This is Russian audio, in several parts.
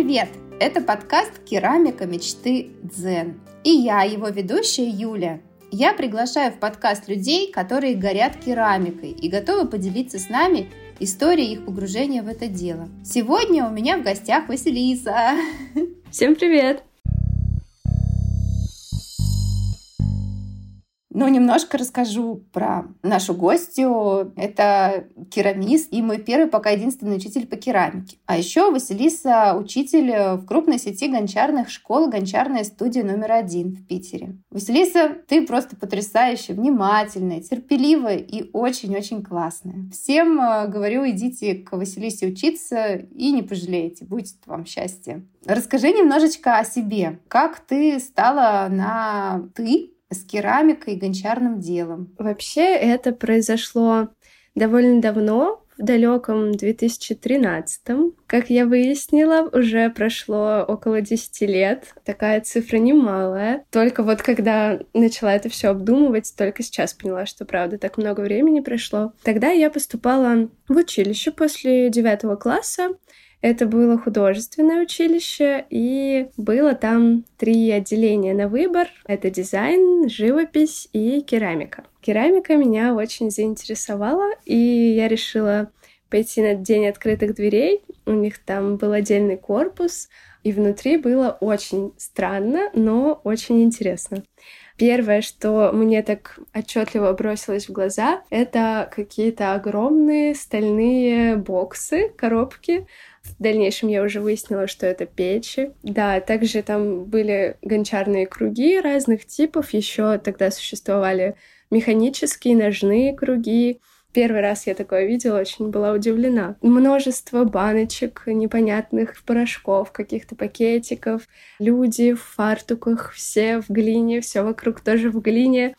привет! Это подкаст «Керамика мечты Дзен». И я, его ведущая Юля. Я приглашаю в подкаст людей, которые горят керамикой и готовы поделиться с нами историей их погружения в это дело. Сегодня у меня в гостях Василиса. Всем привет! Ну, немножко расскажу про нашу гостью. Это керамист и мой первый, пока единственный учитель по керамике. А еще Василиса — учитель в крупной сети гончарных школ «Гончарная студия номер один» в Питере. Василиса, ты просто потрясающая, внимательная, терпеливая и очень-очень классная. Всем э, говорю, идите к Василисе учиться и не пожалеете. Будет вам счастье. Расскажи немножечко о себе. Как ты стала на «ты» с керамикой и гончарным делом? Вообще это произошло довольно давно, в далеком 2013. Как я выяснила, уже прошло около 10 лет. Такая цифра немалая. Только вот когда начала это все обдумывать, только сейчас поняла, что правда так много времени прошло. Тогда я поступала в училище после девятого класса. Это было художественное училище, и было там три отделения на выбор. Это дизайн, живопись и керамика. Керамика меня очень заинтересовала, и я решила пойти на День открытых дверей. У них там был отдельный корпус, и внутри было очень странно, но очень интересно. Первое, что мне так отчетливо бросилось в глаза, это какие-то огромные стальные боксы, коробки, в дальнейшем я уже выяснила, что это печи. Да, также там были гончарные круги разных типов. Еще тогда существовали механические ножные круги. Первый раз я такое видела, очень была удивлена. Множество баночек непонятных порошков, каких-то пакетиков, люди в фартуках, все в глине, все вокруг тоже в глине.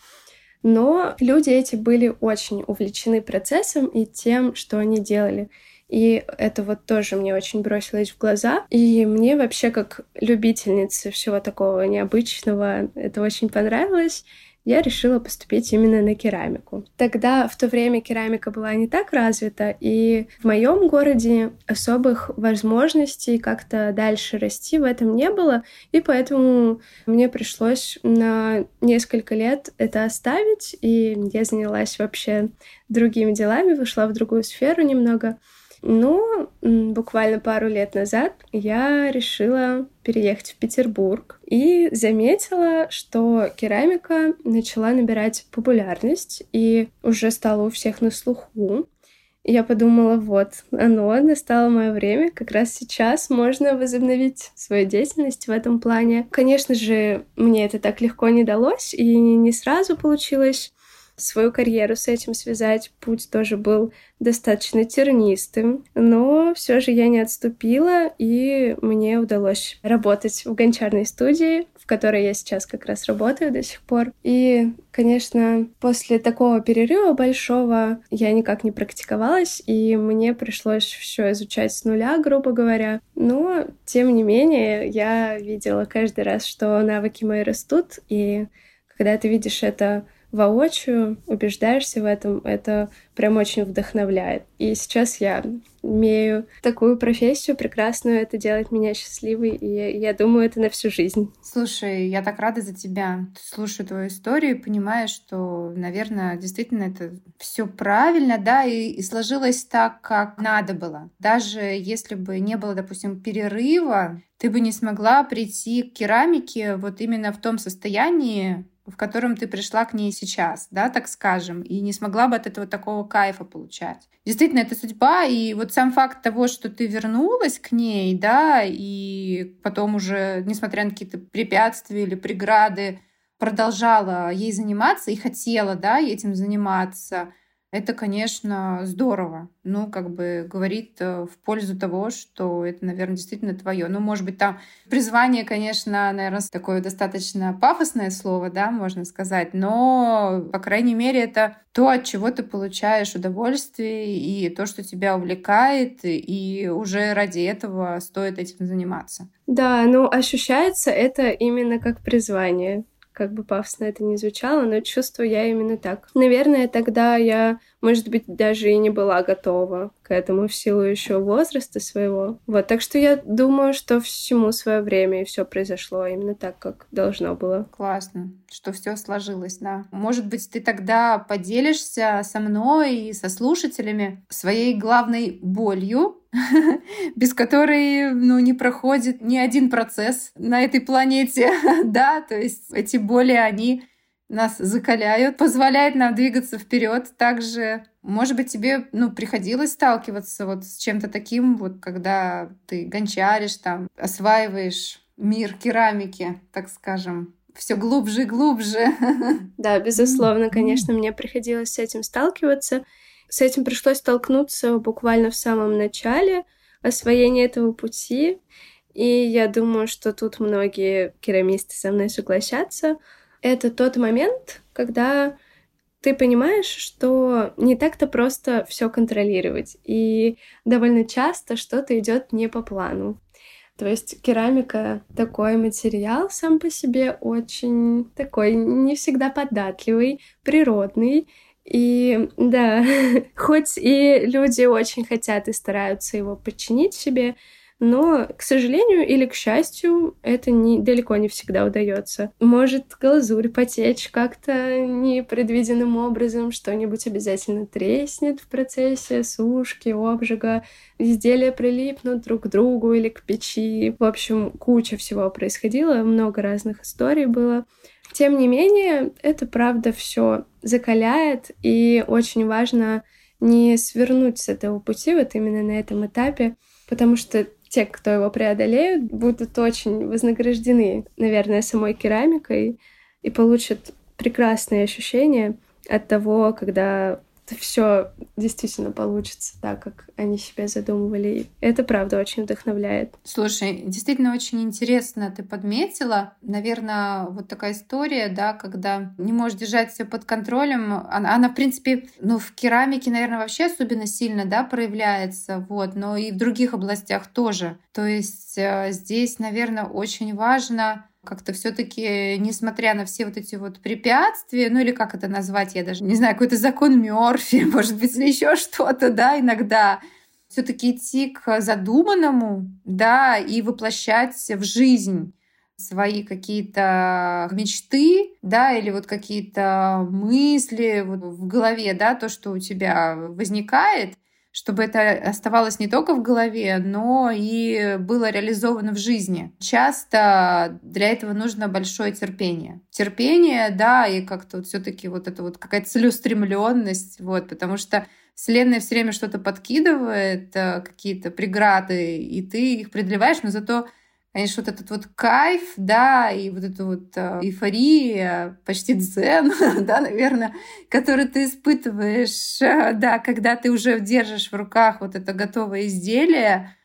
Но люди эти были очень увлечены процессом и тем, что они делали. И это вот тоже мне очень бросилось в глаза. И мне вообще, как любительнице всего такого необычного, это очень понравилось я решила поступить именно на керамику. Тогда в то время керамика была не так развита, и в моем городе особых возможностей как-то дальше расти в этом не было, и поэтому мне пришлось на несколько лет это оставить, и я занялась вообще другими делами, вышла в другую сферу немного. Но буквально пару лет назад я решила переехать в Петербург и заметила, что керамика начала набирать популярность и уже стала у всех на слуху. Я подумала, вот, оно, настало мое время, как раз сейчас можно возобновить свою деятельность в этом плане. Конечно же, мне это так легко не далось, и не сразу получилось свою карьеру с этим связать. Путь тоже был достаточно тернистым, но все же я не отступила, и мне удалось работать в гончарной студии, в которой я сейчас как раз работаю до сих пор. И, конечно, после такого перерыва большого я никак не практиковалась, и мне пришлось все изучать с нуля, грубо говоря. Но, тем не менее, я видела каждый раз, что навыки мои растут, и когда ты видишь это воочию, убеждаешься в этом, это прям очень вдохновляет. И сейчас я имею такую профессию прекрасную, это делает меня счастливой, и я, думаю, это на всю жизнь. Слушай, я так рада за тебя. Слушаю твою историю и понимаю, что, наверное, действительно это все правильно, да, и, и сложилось так, как надо было. Даже если бы не было, допустим, перерыва, ты бы не смогла прийти к керамике вот именно в том состоянии, в котором ты пришла к ней сейчас, да, так скажем, и не смогла бы от этого такого кайфа получать. Действительно, это судьба, и вот сам факт того, что ты вернулась к ней, да, и потом уже, несмотря на какие-то препятствия или преграды, продолжала ей заниматься и хотела, да, этим заниматься, это, конечно, здорово. Ну, как бы говорит э, в пользу того, что это, наверное, действительно твое. Ну, может быть, там призвание, конечно, наверное, такое достаточно пафосное слово, да, можно сказать, но, по крайней мере, это то, от чего ты получаешь удовольствие и то, что тебя увлекает, и уже ради этого стоит этим заниматься. Да, ну, ощущается это именно как призвание как бы пафосно это не звучало, но чувствую я именно так. Наверное, тогда я может быть, даже и не была готова к этому в силу еще возраста своего. Вот, так что я думаю, что всему свое время и все произошло именно так, как должно было. Классно, что все сложилось, да. Может быть, ты тогда поделишься со мной и со слушателями своей главной болью, без которой ну, не проходит ни один процесс на этой планете, да, то есть эти боли, они нас закаляют, позволяют нам двигаться вперед. Также, может быть, тебе ну, приходилось сталкиваться вот с чем-то таким, вот когда ты гончаришь, там, осваиваешь мир керамики, так скажем, все глубже и глубже. Да, безусловно, конечно, мне приходилось с этим сталкиваться. С этим пришлось столкнуться буквально в самом начале освоения этого пути. И я думаю, что тут многие керамисты со мной согласятся — это тот момент, когда ты понимаешь, что не так-то просто все контролировать, и довольно часто что-то идет не по плану. То есть керамика такой материал сам по себе очень такой не всегда податливый, природный. И да, хоть и люди очень хотят и стараются его подчинить себе, но, к сожалению или к счастью, это не, далеко не всегда удается. Может глазурь потечь как-то непредвиденным образом, что-нибудь обязательно треснет в процессе сушки, обжига, изделия прилипнут друг к другу или к печи. В общем, куча всего происходило, много разных историй было. Тем не менее, это правда все закаляет, и очень важно не свернуть с этого пути вот именно на этом этапе, потому что те, кто его преодолеют, будут очень вознаграждены, наверное, самой керамикой и получат прекрасные ощущения от того, когда все действительно получится так, как они себе задумывали. Это правда очень вдохновляет. Слушай, действительно очень интересно ты подметила. Наверное, вот такая история, да, когда не можешь держать все под контролем. Она, она, в принципе, ну, в керамике, наверное, вообще особенно сильно, да, проявляется, вот, но и в других областях тоже. То есть э, здесь, наверное, очень важно как-то все-таки, несмотря на все вот эти вот препятствия, ну или как это назвать, я даже не знаю, какой-то закон Мерфи, может быть, или еще что-то, да, иногда все-таки идти к задуманному, да, и воплощать в жизнь свои какие-то мечты, да, или вот какие-то мысли вот в голове, да, то, что у тебя возникает — чтобы это оставалось не только в голове, но и было реализовано в жизни. Часто для этого нужно большое терпение. Терпение, да, и как-то вот все-таки вот это вот какая-то целеустремленность, вот, потому что Вселенная все время что-то подкидывает, э, какие-то преграды, и ты их преодолеваешь, но зато конечно, вот этот вот кайф, да, и вот эта вот э, эйфория, почти дзен, да, наверное, который ты испытываешь, э, да, когда ты уже держишь в руках вот это готовое изделие,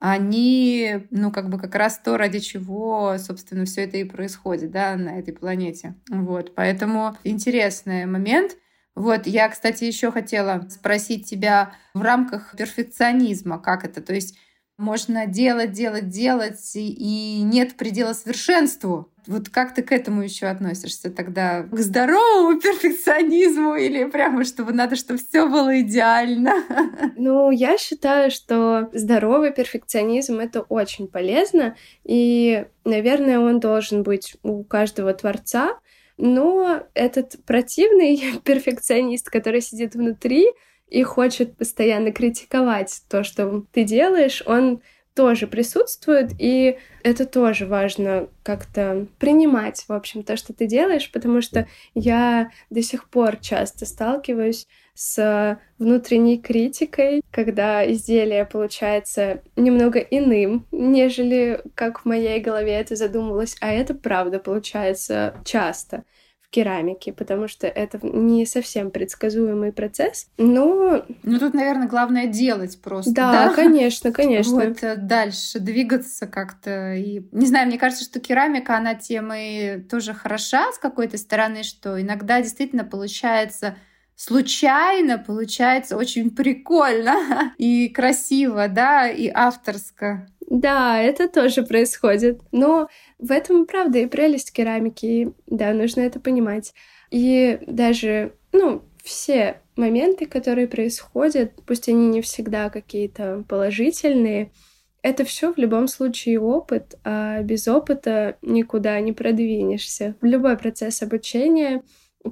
они, ну, как бы как раз то, ради чего, собственно, все это и происходит, да, на этой планете. Вот, поэтому интересный момент. Вот, я, кстати, еще хотела спросить тебя в рамках перфекционизма, как это, то есть можно делать, делать, делать, и нет предела совершенству. Вот как ты к этому еще относишься тогда? К здоровому перфекционизму или прямо, чтобы надо, чтобы все было идеально? Ну, я считаю, что здоровый перфекционизм — это очень полезно, и, наверное, он должен быть у каждого творца, но этот противный перфекционист, который сидит внутри, и хочет постоянно критиковать то, что ты делаешь, он тоже присутствует, и это тоже важно как-то принимать, в общем, то, что ты делаешь, потому что я до сих пор часто сталкиваюсь с внутренней критикой, когда изделие получается немного иным, нежели как в моей голове это задумывалось, а это правда получается часто керамике, потому что это не совсем предсказуемый процесс, но... Ну, тут, наверное, главное делать просто, да? Да, конечно, конечно. Вот э, дальше двигаться как-то. И, не знаю, мне кажется, что керамика, она тем и тоже хороша с какой-то стороны, что иногда действительно получается случайно получается очень прикольно и красиво, да, и авторско. Да, это тоже происходит. Но в этом, правда, и прелесть керамики. да, нужно это понимать. И даже, ну, все моменты, которые происходят, пусть они не всегда какие-то положительные, это все в любом случае опыт, а без опыта никуда не продвинешься. Любой процесс обучения,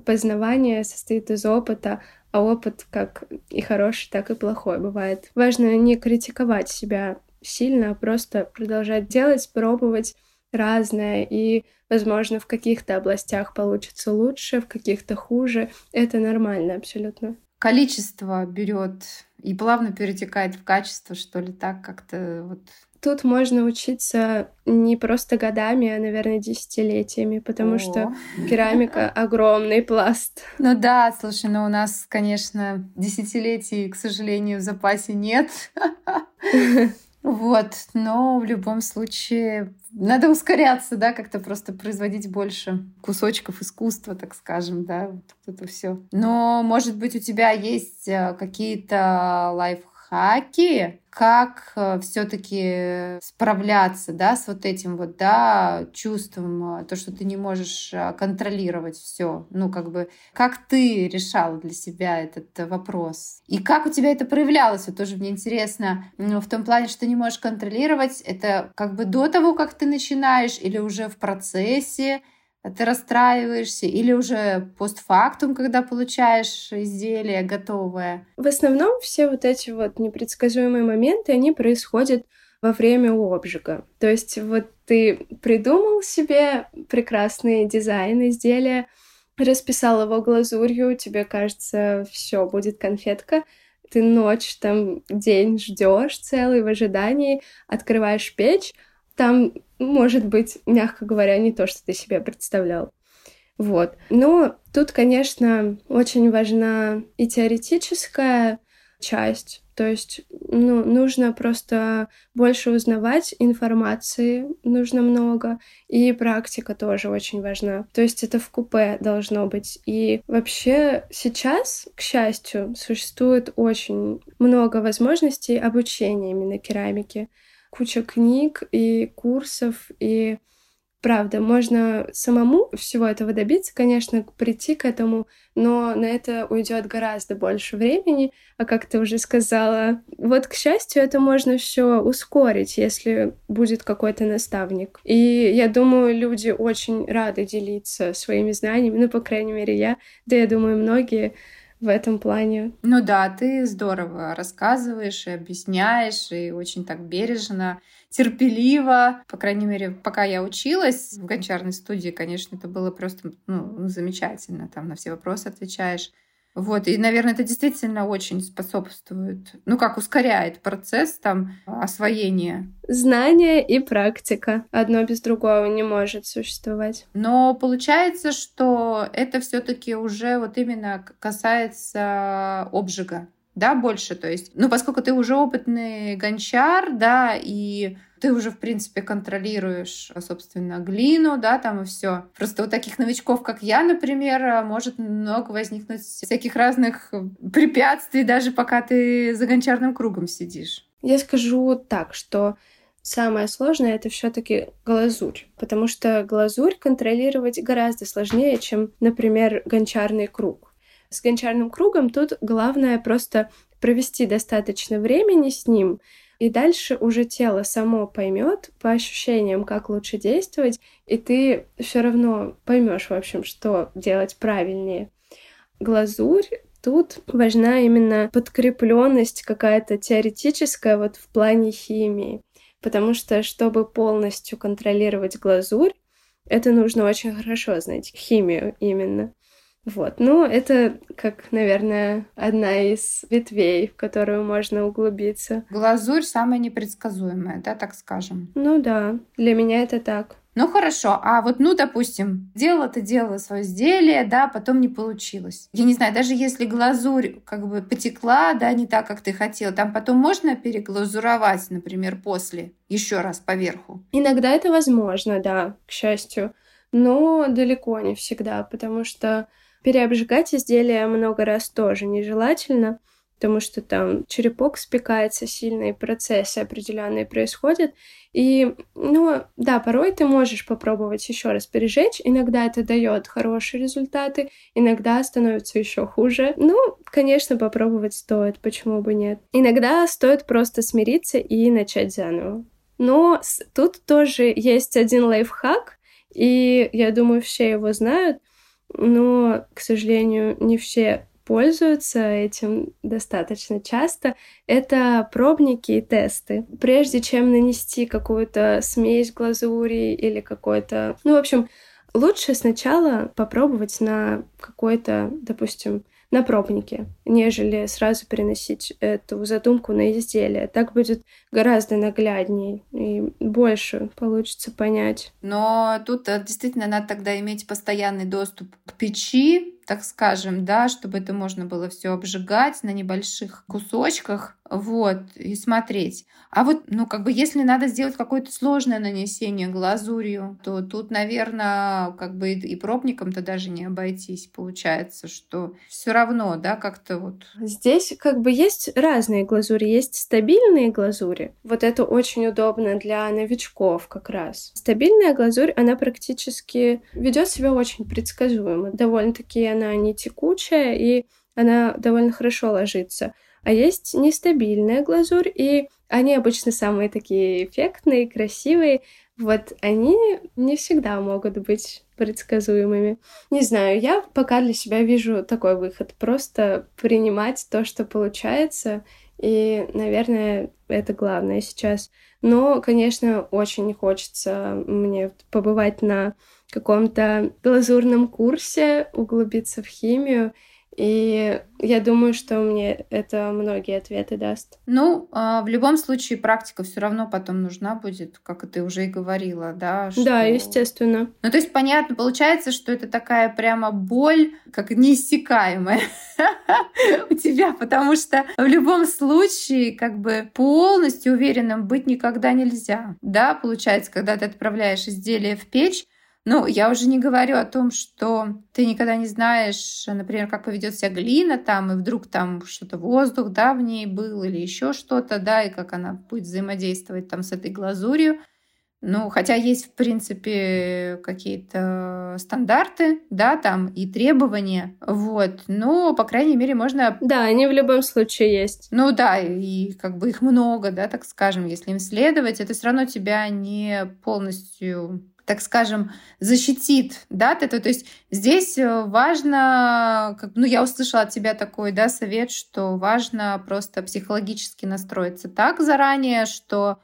познавания состоит из опыта, а опыт как и хороший, так и плохой бывает. Важно не критиковать себя сильно, а просто продолжать делать, пробовать разное, и, возможно, в каких-то областях получится лучше, в каких-то хуже. Это нормально абсолютно. Количество берет и плавно перетекает в качество, что ли, так как-то вот Тут можно учиться не просто годами, а, наверное, десятилетиями, потому О. что керамика — огромный пласт. Ну да, слушай, ну у нас, конечно, десятилетий, к сожалению, в запасе нет. Вот, но в любом случае надо ускоряться, да, как-то просто производить больше кусочков искусства, так скажем, да, вот это все. Но, может быть, у тебя есть э, какие-то лайф лайфхаки, как э, все-таки справляться, да, с вот этим вот, да, чувством, э, то, что ты не можешь э, контролировать все, ну, как бы, как ты решала для себя этот вопрос? И как у тебя это проявлялось? Вот тоже мне интересно, ну, в том плане, что ты не можешь контролировать, это как бы до того, как ты начинаешь, или уже в процессе, ты расстраиваешься или уже постфактум, когда получаешь изделие готовое? В основном все вот эти вот непредсказуемые моменты, они происходят во время обжига. То есть вот ты придумал себе прекрасный дизайн изделия, расписал его глазурью, тебе кажется, все будет конфетка, ты ночь, там день ждешь целый в ожидании, открываешь печь, там может быть, мягко говоря, не то, что ты себе представлял. Вот. Но тут, конечно, очень важна и теоретическая часть. То есть, ну, нужно просто больше узнавать информации, нужно много, и практика тоже очень важна. То есть это в купе должно быть. И вообще сейчас, к счастью, существует очень много возможностей обучения именно керамике куча книг и курсов, и правда, можно самому всего этого добиться, конечно, прийти к этому, но на это уйдет гораздо больше времени. А как ты уже сказала, вот, к счастью, это можно все ускорить, если будет какой-то наставник. И я думаю, люди очень рады делиться своими знаниями, ну, по крайней мере, я, да, я думаю, многие в этом плане. Ну да, ты здорово рассказываешь и объясняешь, и очень так бережно, терпеливо. По крайней мере, пока я училась в гончарной студии, конечно, это было просто ну, замечательно. Там на все вопросы отвечаешь. Вот, и, наверное, это действительно очень способствует, ну как, ускоряет процесс там освоения. Знание и практика. Одно без другого не может существовать. Но получается, что это все таки уже вот именно касается обжига да, больше, то есть, ну, поскольку ты уже опытный гончар, да, и ты уже, в принципе, контролируешь, собственно, глину, да, там и все. Просто у таких новичков, как я, например, может много возникнуть всяких разных препятствий, даже пока ты за гончарным кругом сидишь. Я скажу так, что самое сложное это все-таки глазурь, потому что глазурь контролировать гораздо сложнее, чем, например, гончарный круг. С гончарным кругом тут главное просто провести достаточно времени с ним, и дальше уже тело само поймет по ощущениям, как лучше действовать, и ты все равно поймешь, в общем, что делать правильнее. Глазурь тут важна именно подкрепленность какая-то теоретическая вот в плане химии. Потому что, чтобы полностью контролировать глазурь, это нужно очень хорошо знать химию именно. Вот. Ну, это как, наверное, одна из ветвей, в которую можно углубиться. Глазурь самая непредсказуемая, да, так скажем? Ну да, для меня это так. Ну хорошо, а вот, ну, допустим, делала ты делала свое изделие, да, потом не получилось. Я не знаю, даже если глазурь как бы потекла, да, не так, как ты хотел, там потом можно переглазуровать, например, после, еще раз поверху? Иногда это возможно, да, к счастью, но далеко не всегда, потому что Переобжигать изделия много раз тоже нежелательно, потому что там черепок спекается сильно, и процессы определенные происходят. И, ну, да, порой ты можешь попробовать еще раз пережечь. Иногда это дает хорошие результаты, иногда становится еще хуже. Ну, конечно, попробовать стоит, почему бы нет. Иногда стоит просто смириться и начать заново. Но тут тоже есть один лайфхак, и я думаю, все его знают, но, к сожалению, не все пользуются этим достаточно часто, это пробники и тесты. Прежде чем нанести какую-то смесь глазури или какой-то... Ну, в общем, лучше сначала попробовать на какой-то, допустим, на пробнике, нежели сразу переносить эту задумку на изделие. Так будет гораздо нагляднее и больше получится понять. Но тут э, действительно надо тогда иметь постоянный доступ к печи, так скажем, да, чтобы это можно было все обжигать на небольших кусочках, вот, и смотреть. А вот, ну, как бы, если надо сделать какое-то сложное нанесение глазурью, то тут, наверное, как бы и пробником-то даже не обойтись. Получается, что все равно, да, как-то вот. Здесь как бы есть разные глазури. Есть стабильные глазури. Вот это очень удобно для новичков как раз. Стабильная глазурь, она практически ведет себя очень предсказуемо. Довольно-таки она не текучая, и она довольно хорошо ложится. А есть нестабильная глазурь, и они обычно самые такие эффектные, красивые. Вот они не всегда могут быть предсказуемыми. Не знаю, я пока для себя вижу такой выход. Просто принимать то, что получается, и, наверное, это главное сейчас. Но, конечно, очень хочется мне побывать на каком-то глазурном курсе, углубиться в химию. И я думаю, что мне это многие ответы даст. Ну, а, в любом случае практика все равно потом нужна будет, как ты уже и говорила, да? Что... Да, естественно. Ну, то есть понятно, получается, что это такая прямо боль, как неиссякаемая у тебя, потому что в любом случае как бы полностью уверенным быть никогда нельзя, да? Получается, когда ты отправляешь изделие в печь, ну, я уже не говорю о том, что ты никогда не знаешь, например, как поведет себя глина там, и вдруг там что-то воздух, да, в ней был или еще что-то, да, и как она будет взаимодействовать там с этой глазурью. Ну, хотя есть, в принципе, какие-то стандарты, да, там и требования, вот, но, по крайней мере, можно... Да, они в любом случае есть. Ну да, и как бы их много, да, так скажем, если им следовать, это все равно тебя не полностью так скажем, защитит, да, это, то есть здесь э, важно, как, ну, я услышала от тебя такой, да, совет, что важно просто психологически настроиться так заранее, что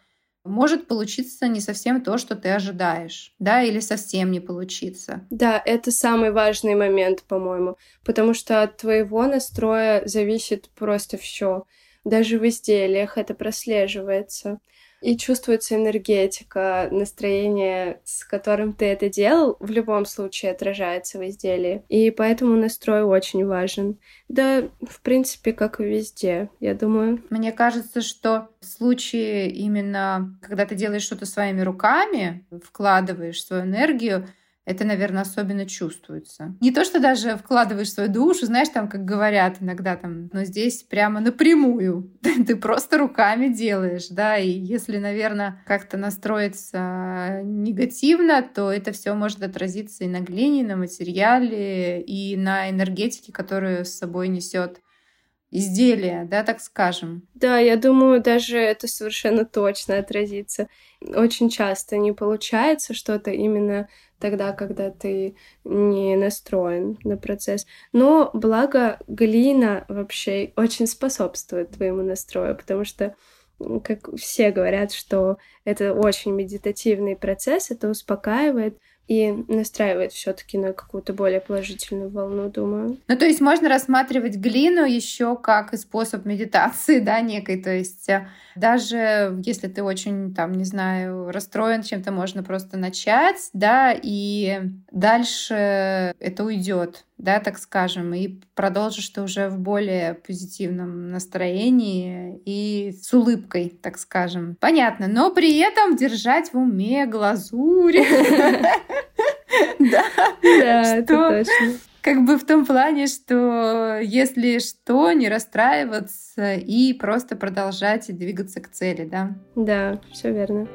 может получиться не совсем то, что ты ожидаешь, да, или совсем не получиться. Да, это самый важный момент, по-моему, потому что от твоего настроя зависит просто все. Даже в изделиях это прослеживается и чувствуется энергетика, настроение, с которым ты это делал, в любом случае отражается в изделии. И поэтому настрой очень важен. Да, в принципе, как и везде, я думаю. Мне кажется, что в случае именно, когда ты делаешь что-то своими руками, вкладываешь свою энергию, это, наверное, особенно чувствуется. Не то, что даже вкладываешь свою душу, знаешь, там, как говорят иногда там, но здесь прямо напрямую. Ты просто руками делаешь, да, и если, наверное, как-то настроиться негативно, то это все может отразиться и на глине, на материале, и на энергетике, которую с собой несет изделие, да, так скажем. Да, я думаю, даже это совершенно точно отразится. Очень часто не получается что-то именно тогда, когда ты не настроен на процесс. Но благо глина вообще очень способствует твоему настрою, потому что как все говорят, что это очень медитативный процесс, это успокаивает, и настраивает все-таки на какую-то более положительную волну, думаю. Ну, то есть можно рассматривать глину еще как способ медитации, да, некой. То есть э, даже если ты очень, там, не знаю, расстроен чем-то, можно просто начать, да, и дальше это уйдет, да, так скажем, и продолжишь ты уже в более позитивном настроении и с улыбкой, так скажем. Понятно, но при этом держать в уме глазурь. Да, это точно. как бы в том плане, что если что, не расстраиваться и просто продолжать двигаться к цели, да? Да, все верно.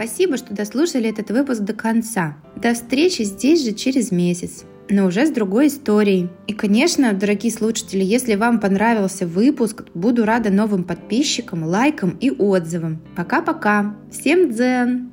Спасибо, что дослушали этот выпуск до конца. До встречи здесь же через месяц но уже с другой историей. И, конечно, дорогие слушатели, если вам понравился выпуск, буду рада новым подписчикам, лайкам и отзывам. Пока-пока. Всем дзен!